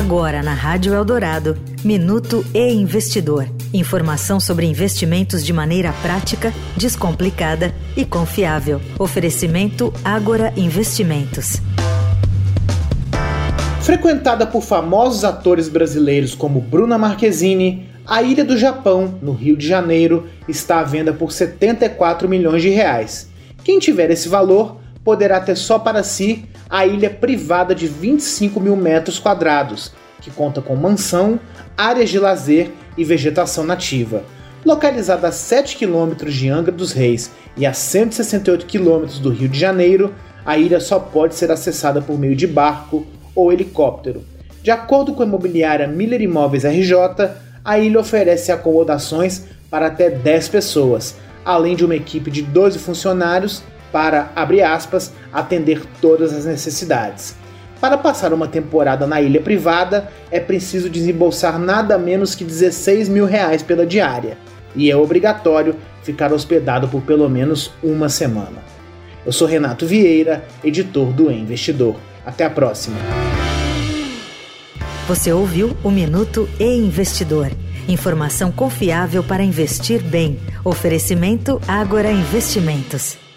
Agora na Rádio Eldorado, Minuto e Investidor. Informação sobre investimentos de maneira prática, descomplicada e confiável. Oferecimento Agora Investimentos. Frequentada por famosos atores brasileiros como Bruna Marquezine, a Ilha do Japão, no Rio de Janeiro, está à venda por 74 milhões de reais. Quem tiver esse valor poderá ter só para si a ilha privada de 25 mil metros quadrados, que conta com mansão, áreas de lazer e vegetação nativa. Localizada a 7 quilômetros de Angra dos Reis e a 168 quilômetros do Rio de Janeiro, a ilha só pode ser acessada por meio de barco ou helicóptero. De acordo com a imobiliária Miller Imóveis RJ, a ilha oferece acomodações para até 10 pessoas, além de uma equipe de 12 funcionários para, abre aspas, atender todas as necessidades. Para passar uma temporada na ilha privada, é preciso desembolsar nada menos que 16 mil reais pela diária, e é obrigatório ficar hospedado por pelo menos uma semana. Eu sou Renato Vieira, editor do Investidor. Até a próxima. Você ouviu o Minuto e Investidor. Informação confiável para investir bem. Oferecimento Agora Investimentos.